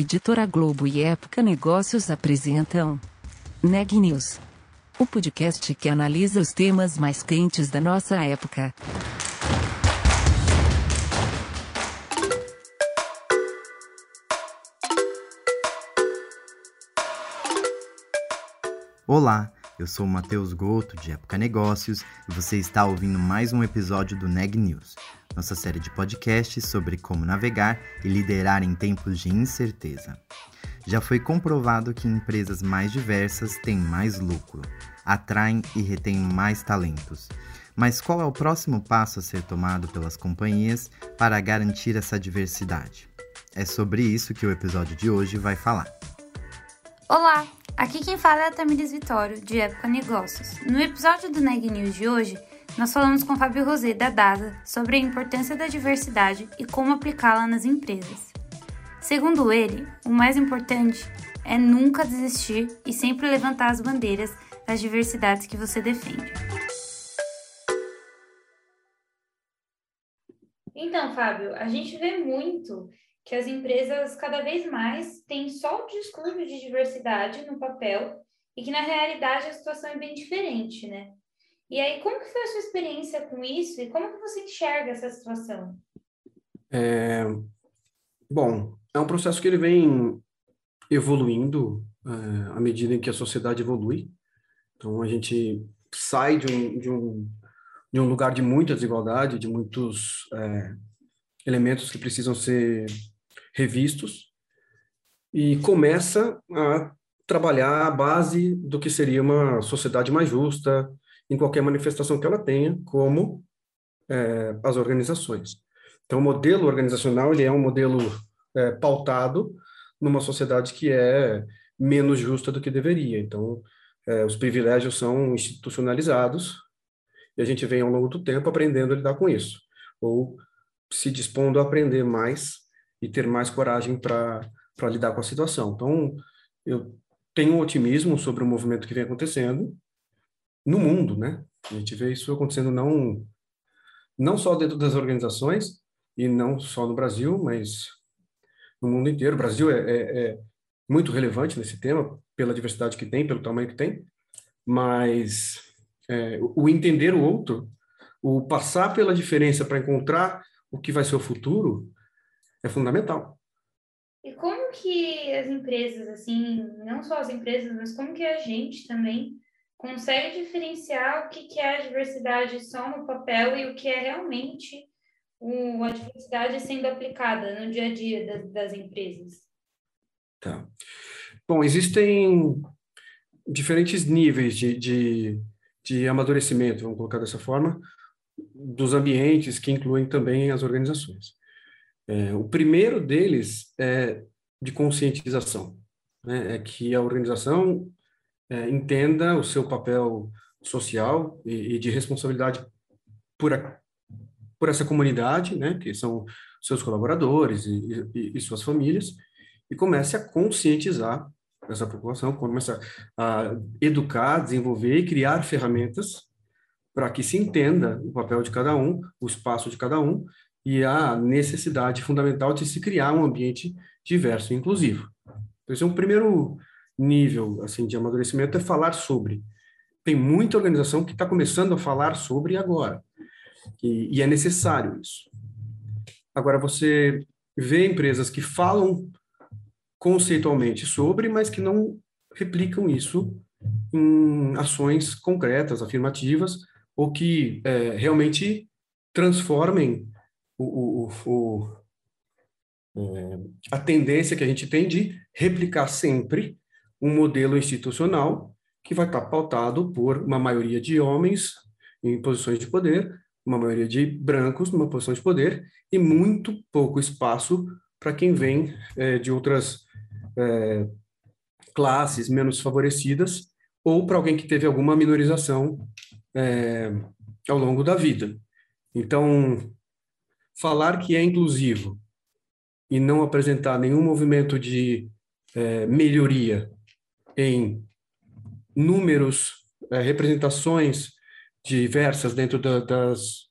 Editora Globo e Época Negócios apresentam Neg News, o podcast que analisa os temas mais quentes da nossa época. Olá, eu sou Matheus Goto, de Época Negócios, e você está ouvindo mais um episódio do Neg News, nossa série de podcasts sobre como navegar e liderar em tempos de incerteza. Já foi comprovado que empresas mais diversas têm mais lucro, atraem e retêm mais talentos. Mas qual é o próximo passo a ser tomado pelas companhias para garantir essa diversidade? É sobre isso que o episódio de hoje vai falar. Olá, aqui quem fala é a Tamires Vitório, de Época Negócios. No episódio do Neg News de hoje, nós falamos com Fábio Rosé, da DASA, sobre a importância da diversidade e como aplicá-la nas empresas. Segundo ele, o mais importante é nunca desistir e sempre levantar as bandeiras das diversidades que você defende. Então, Fábio, a gente vê muito que as empresas cada vez mais têm só o discurso de diversidade no papel e que na realidade a situação é bem diferente, né? E aí, como que foi a sua experiência com isso e como que você enxerga essa situação? É, bom, é um processo que ele vem evoluindo é, à medida em que a sociedade evolui. Então, a gente sai de um, de um, de um lugar de muita desigualdade, de muitos é, elementos que precisam ser revistos e começa a trabalhar a base do que seria uma sociedade mais justa, em qualquer manifestação que ela tenha, como é, as organizações. Então, o modelo organizacional ele é um modelo é, pautado numa sociedade que é menos justa do que deveria. Então, é, os privilégios são institucionalizados e a gente vem ao longo do tempo aprendendo a lidar com isso, ou se dispondo a aprender mais e ter mais coragem para lidar com a situação. Então, eu tenho um otimismo sobre o movimento que vem acontecendo, no mundo, né? A gente vê isso acontecendo não não só dentro das organizações e não só no Brasil, mas no mundo inteiro. O Brasil é, é, é muito relevante nesse tema pela diversidade que tem, pelo tamanho que tem, mas é, o entender o outro, o passar pela diferença para encontrar o que vai ser o futuro é fundamental. E como que as empresas, assim, não só as empresas, mas como que a gente também consegue diferenciar o que, é a diversidade só no papel e o que é realmente o, a diversidade sendo aplicada no dia a dia das, das empresas? Tá. Bom, existem diferentes níveis de, de, de amadurecimento, vamos colocar dessa forma, dos ambientes que incluem também as organizações. É, o primeiro deles é de conscientização, né? é que a organização é, entenda o seu papel social e, e de responsabilidade por, a, por essa comunidade, né, que são seus colaboradores e, e, e, suas famílias, e comece a conscientizar essa população, comece a, educar, desenvolver e criar ferramentas para que se entenda o papel de cada um, o espaço de cada um e a necessidade fundamental de se criar um ambiente diverso e inclusivo. Então, esse é um primeiro nível assim de amadurecimento é falar sobre. Tem muita organização que está começando a falar sobre agora, e, e é necessário isso. Agora, você vê empresas que falam conceitualmente sobre, mas que não replicam isso em ações concretas, afirmativas, ou que é, realmente transformem o, o, o, é, a tendência que a gente tem de replicar sempre um modelo institucional que vai estar pautado por uma maioria de homens em posições de poder, uma maioria de brancos numa posição de poder e muito pouco espaço para quem vem é, de outras é, classes menos favorecidas ou para alguém que teve alguma minorização é, ao longo da vida. Então, falar que é inclusivo e não apresentar nenhum movimento de é, melhoria em números, é, representações diversas dentro da, das,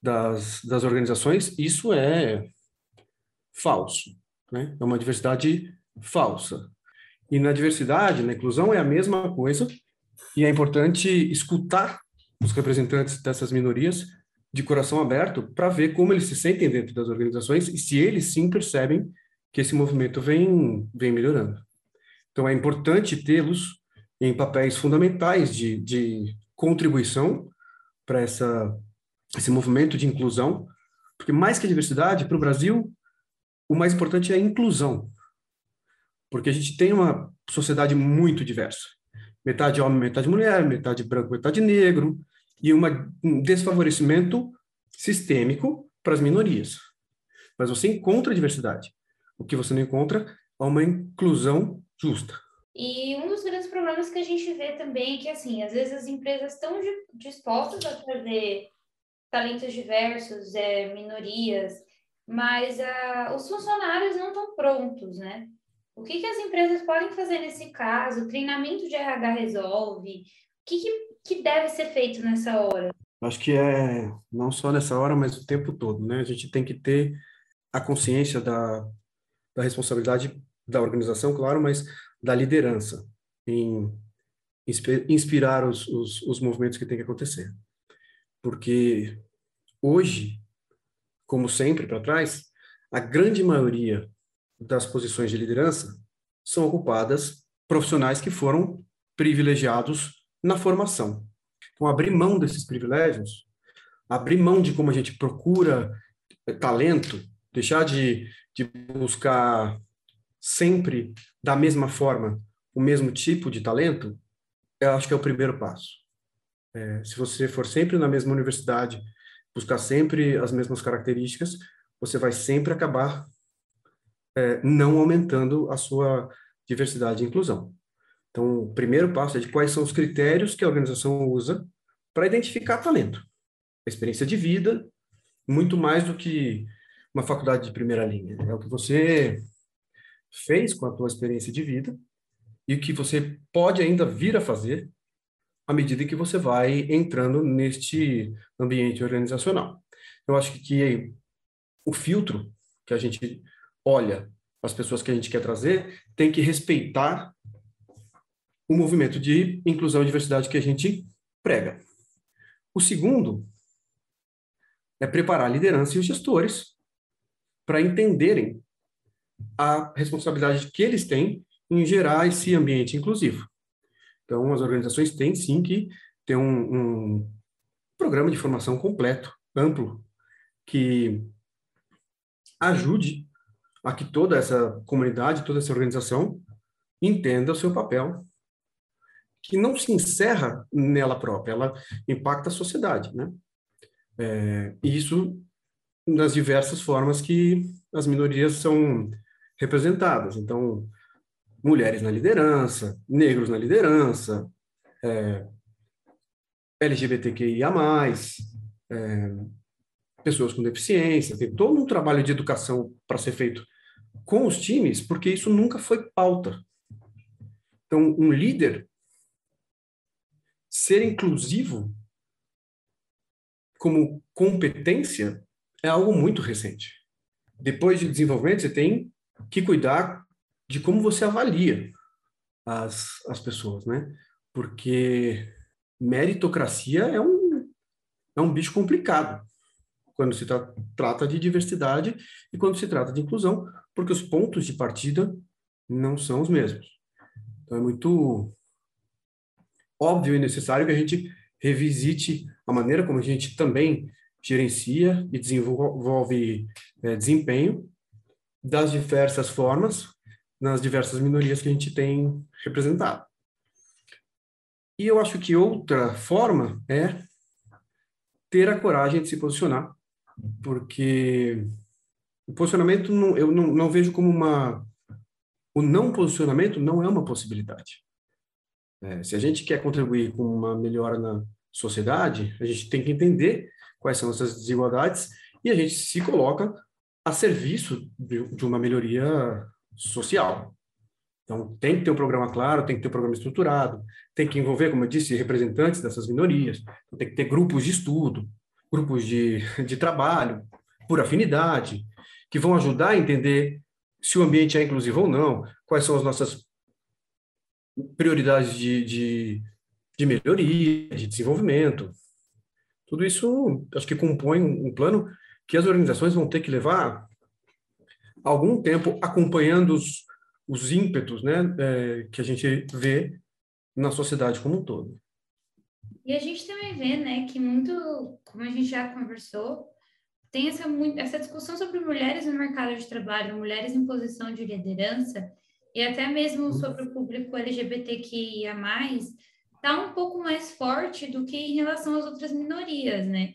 das, das organizações, isso é falso. né? É uma diversidade falsa. E na diversidade, na inclusão, é a mesma coisa, e é importante escutar os representantes dessas minorias de coração aberto para ver como eles se sentem dentro das organizações e se eles sim percebem que esse movimento vem, vem melhorando. Então, é importante tê-los em papéis fundamentais de, de contribuição para esse movimento de inclusão, porque mais que a diversidade, para o Brasil, o mais importante é a inclusão, porque a gente tem uma sociedade muito diversa. Metade homem, metade mulher, metade branco, metade negro, e uma, um desfavorecimento sistêmico para as minorias. Mas você encontra diversidade. O que você não encontra é uma inclusão justa. E um dos grandes problemas que a gente vê também é que, assim, às vezes as empresas estão dispostas a trazer talentos diversos, é, minorias, mas uh, os funcionários não estão prontos, né? O que, que as empresas podem fazer nesse caso? O treinamento de RH resolve? O que, que, que deve ser feito nessa hora? Acho que é não só nessa hora, mas o tempo todo, né? A gente tem que ter a consciência da, da responsabilidade da organização, claro, mas da liderança em inspirar os, os, os movimentos que tem que acontecer porque hoje, como sempre para trás, a grande maioria das posições de liderança são ocupadas profissionais que foram privilegiados na formação. Então, abrir mão desses privilégios, abrir mão de como a gente procura talento, deixar de, de buscar sempre da mesma forma o mesmo tipo de talento, eu acho que é o primeiro passo. É, se você for sempre na mesma universidade, buscar sempre as mesmas características, você vai sempre acabar é, não aumentando a sua diversidade e inclusão. Então, o primeiro passo é de quais são os critérios que a organização usa para identificar talento. A experiência de vida, muito mais do que uma faculdade de primeira linha. É o que você fez com a tua experiência de vida e o que você pode ainda vir a fazer à medida que você vai entrando neste ambiente organizacional. Eu acho que, o filtro que a gente olha as pessoas que a gente quer trazer tem que respeitar o movimento de inclusão e diversidade que a gente prega. O segundo é preparar a liderança e os gestores para entenderem a responsabilidade que eles têm em gerar esse ambiente inclusivo. Então, as organizações têm sim que ter um, um programa de formação completo, amplo, que ajude a que toda essa comunidade, toda essa organização entenda o seu papel, que não se encerra nela própria, ela impacta a sociedade, né? É, isso nas diversas formas que as minorias são representadas. Então, mulheres na liderança, negros na liderança, é, LGBTQIA+, é, pessoas com deficiência, tem todo um trabalho de educação para ser feito com os times, porque isso nunca foi pauta. Então, um líder ser inclusivo como competência é algo muito recente. Depois de desenvolvimento, você tem que cuidar de como você avalia as, as pessoas, né? Porque meritocracia é um, é um bicho complicado quando se tra trata de diversidade e quando se trata de inclusão, porque os pontos de partida não são os mesmos. Então é muito óbvio e necessário que a gente revisite a maneira como a gente também gerencia e desenvolve é, desempenho das diversas formas nas diversas minorias que a gente tem representado. E eu acho que outra forma é ter a coragem de se posicionar, porque o posicionamento não, eu não, não vejo como uma. O não posicionamento não é uma possibilidade. É, se a gente quer contribuir com uma melhora na sociedade, a gente tem que entender quais são essas desigualdades e a gente se coloca a serviço de, de uma melhoria social. Então, tem que ter um programa claro, tem que ter um programa estruturado, tem que envolver, como eu disse, representantes dessas minorias, tem que ter grupos de estudo, grupos de, de trabalho, por afinidade, que vão ajudar a entender se o ambiente é inclusivo ou não, quais são as nossas prioridades de, de, de melhoria, de desenvolvimento. Tudo isso, acho que compõe um plano que as organizações vão ter que levar algum tempo acompanhando os, os ímpetos né, é, que a gente vê na sociedade como um todo. E a gente também vê né, que muito, como a gente já conversou, tem essa, essa discussão sobre mulheres no mercado de trabalho, mulheres em posição de liderança, e até mesmo uhum. sobre o público LGBTQIA+, está um pouco mais forte do que em relação às outras minorias, né?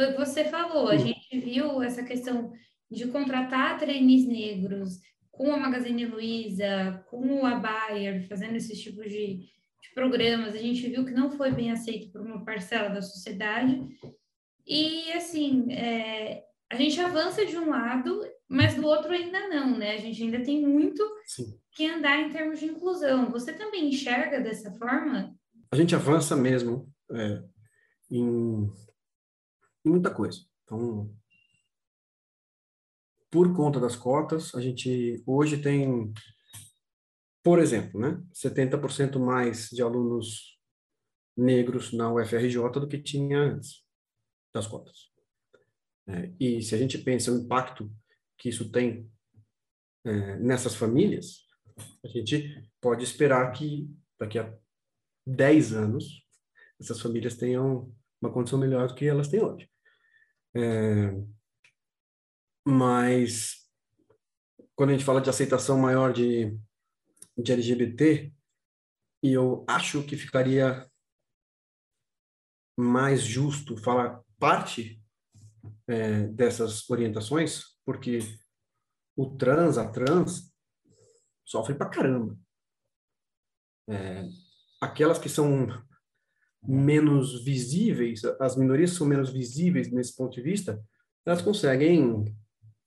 Foi o que você falou, a gente viu essa questão de contratar trainees negros com a Magazine Luiza, com a Bayer, fazendo esses tipos de, de programas, a gente viu que não foi bem aceito por uma parcela da sociedade, e, assim, é, a gente avança de um lado, mas do outro ainda não, né? A gente ainda tem muito Sim. que andar em termos de inclusão. Você também enxerga dessa forma? A gente avança mesmo é, em, em muita coisa. Então, por conta das cotas, a gente hoje tem, por exemplo, né, 70% mais de alunos negros na UFRJ do que tinha antes das cotas. É, e se a gente pensa o impacto que isso tem é, nessas famílias, a gente pode esperar que daqui a 10 anos essas famílias tenham uma condição melhor do que elas têm hoje. É, mas quando a gente fala de aceitação maior de, de LGBT, e eu acho que ficaria mais justo falar parte é, dessas orientações, porque o trans, a trans, sofre pra caramba. É, aquelas que são menos visíveis, as minorias são menos visíveis nesse ponto de vista, elas conseguem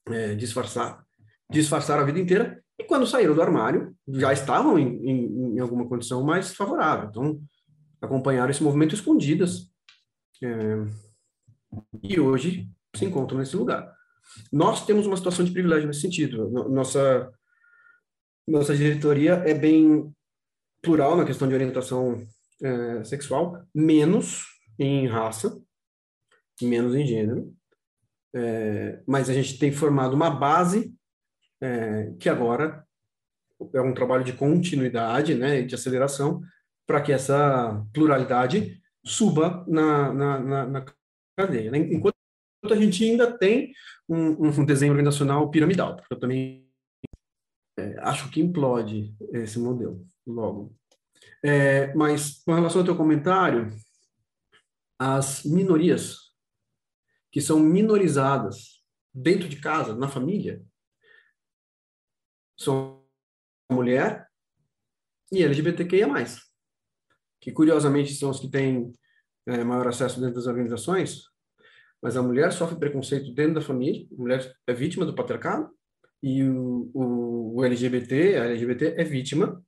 é, disfarçar, disfarçar a vida inteira, e quando saíram do armário, já estavam em, em, em alguma condição mais favorável. Então, acompanharam esse movimento escondidas. É, e hoje se encontram nesse lugar. Nós temos uma situação de privilégio nesse sentido. Nossa, nossa diretoria é bem plural na questão de orientação é, sexual, menos em raça, menos em gênero. É, mas a gente tem formado uma base é, que agora é um trabalho de continuidade, né, de aceleração, para que essa pluralidade suba na, na, na, na cadeia. Né? Enquanto a gente ainda tem um, um desenho organizacional piramidal, porque eu também é, acho que implode esse modelo logo. É, mas, com relação ao teu comentário, as minorias que são minorizadas dentro de casa, na família, são a mulher e LGBTQIA+, que curiosamente são os que têm é, maior acesso dentro das organizações, mas a mulher sofre preconceito dentro da família, a mulher é vítima do patriarcado, e o, o, o LGBT, a LGBT é vítima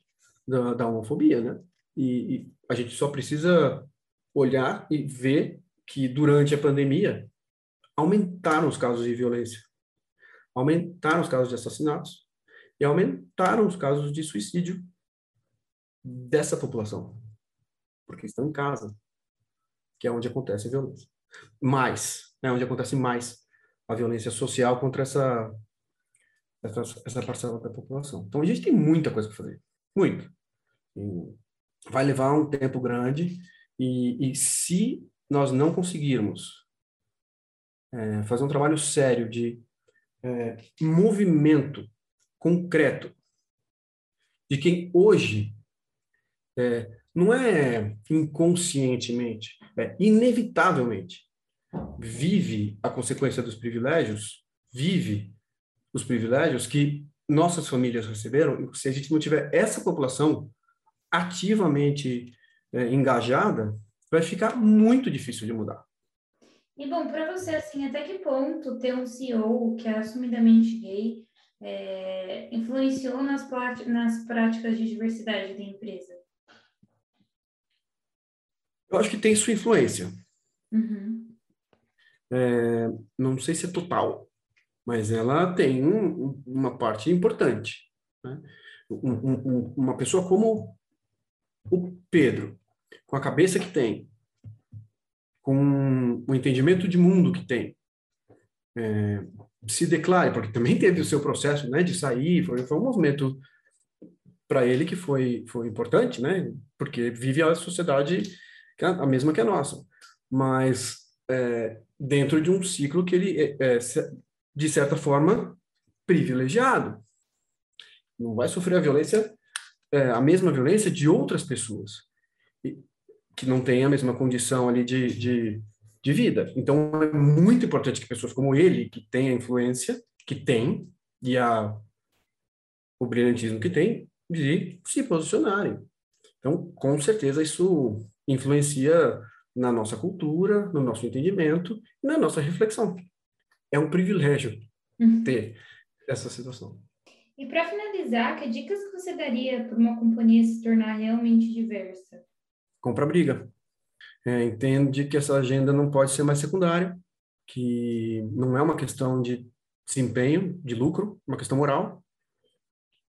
da, da homofobia, né? E, e, a gente só precisa olhar e ver que durante a pandemia aumentaram os casos de violência, aumentaram os casos de assassinatos e aumentaram os casos de suicídio dessa população, porque estão em casa, que é onde acontece a violência. Mais, é onde acontece mais a violência social contra essa, essa, essa parcela da população. Então, a gente tem muita coisa para fazer, muito. E vai levar um tempo grande e, e se nós não conseguirmos é, fazer um trabalho sério de é, movimento concreto de quem hoje é, não é inconscientemente, é inevitavelmente vive a consequência dos privilégios, vive os privilégios que nossas famílias receberam. Se a gente não tiver essa população ativamente é, engajada, vai ficar muito difícil de mudar. E bom, para você, assim, até que ponto ter um CEO que é assumidamente gay é, influenciou nas, nas práticas de diversidade da empresa? Eu acho que tem sua influência. Uhum. É, não sei se é total, mas ela tem um, uma parte importante. Né? Um, um, uma pessoa como o Pedro, com a cabeça que tem, com o entendimento de mundo que tem, é, se declare, porque também teve o seu processo né, de sair, foi, foi um movimento para ele que foi, foi importante, né? Porque vive a sociedade é a mesma que a nossa, mas é, dentro de um ciclo que ele é, é de certa forma privilegiado, não vai sofrer a violência, é, a mesma violência de outras pessoas que não têm a mesma condição ali de, de, de vida. Então é muito importante que pessoas como ele, que têm a influência, que tem e a o brilhantismo que tem, de se posicionarem. Então, com certeza, isso influencia na nossa cultura, no nosso entendimento e na nossa reflexão. É um privilégio uhum. ter essa situação. E para finalizar, que dicas que você daria para uma companhia se tornar realmente diversa? Compra briga. É, entende que essa agenda não pode ser mais secundária, que não é uma questão de desempenho, de lucro, uma questão moral,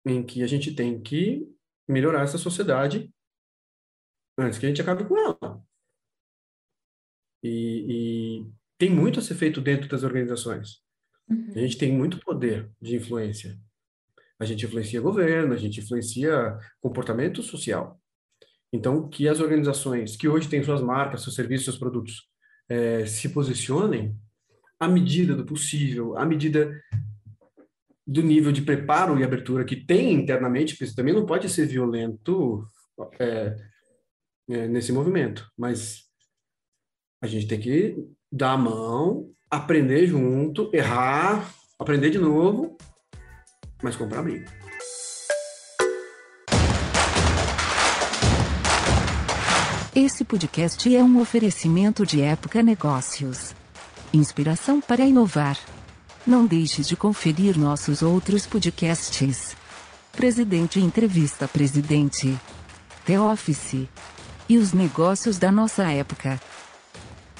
em que a gente tem que melhorar essa sociedade antes que a gente acabe com ela. E, e tem muito a ser feito dentro das organizações. Uhum. A gente tem muito poder de influência. A gente influencia governo, a gente influencia comportamento social. Então, que as organizações que hoje têm suas marcas, seus serviços, seus produtos, é, se posicionem à medida do possível, à medida do nível de preparo e abertura que tem internamente, porque isso também não pode ser violento é, é, nesse movimento, mas a gente tem que dar a mão, aprender junto, errar, aprender de novo, mas comprar briga. Esse podcast é um oferecimento de Época Negócios. Inspiração para inovar. Não deixe de conferir nossos outros podcasts. Presidente Entrevista Presidente. The Office. E os negócios da nossa época.